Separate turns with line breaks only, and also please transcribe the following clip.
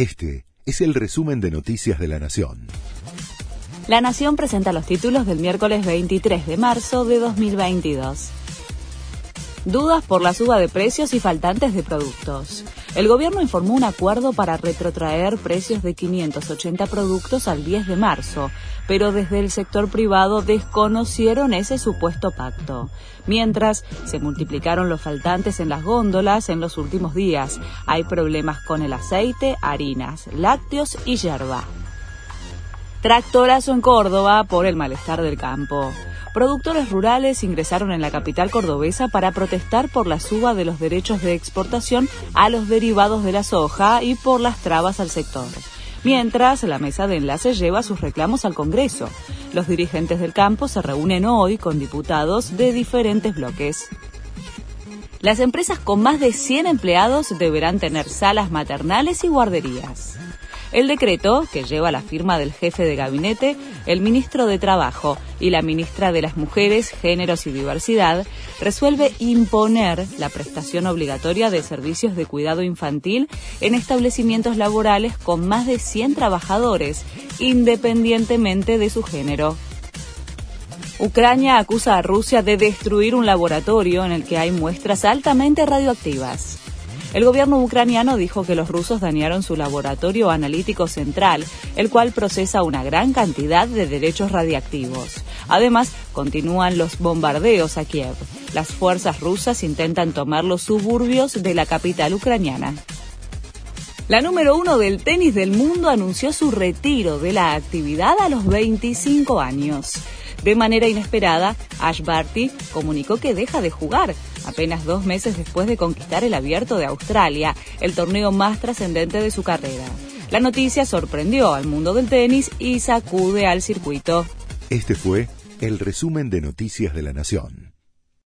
Este es el resumen de Noticias de la Nación.
La Nación presenta los títulos del miércoles 23 de marzo de 2022. Dudas por la suba de precios y faltantes de productos. El gobierno informó un acuerdo para retrotraer precios de 580 productos al 10 de marzo, pero desde el sector privado desconocieron ese supuesto pacto. Mientras, se multiplicaron los faltantes en las góndolas en los últimos días. Hay problemas con el aceite, harinas, lácteos y yerba. Tractorazo en Córdoba por el malestar del campo. Productores rurales ingresaron en la capital cordobesa para protestar por la suba de los derechos de exportación a los derivados de la soja y por las trabas al sector. Mientras, la mesa de enlace lleva sus reclamos al Congreso. Los dirigentes del campo se reúnen hoy con diputados de diferentes bloques. Las empresas con más de 100 empleados deberán tener salas maternales y guarderías. El decreto, que lleva la firma del jefe de gabinete, el ministro de Trabajo y la ministra de las Mujeres, Géneros y Diversidad, resuelve imponer la prestación obligatoria de servicios de cuidado infantil en establecimientos laborales con más de 100 trabajadores, independientemente de su género. Ucrania acusa a Rusia de destruir un laboratorio en el que hay muestras altamente radioactivas. El gobierno ucraniano dijo que los rusos dañaron su laboratorio analítico central, el cual procesa una gran cantidad de derechos radiactivos. Además, continúan los bombardeos a Kiev. Las fuerzas rusas intentan tomar los suburbios de la capital ucraniana. La número uno del tenis del mundo anunció su retiro de la actividad a los 25 años. De manera inesperada, Ash Barty comunicó que deja de jugar, apenas dos meses después de conquistar el abierto de Australia, el torneo más trascendente de su carrera. La noticia sorprendió al mundo del tenis y sacude al circuito.
Este fue el resumen de Noticias de la Nación.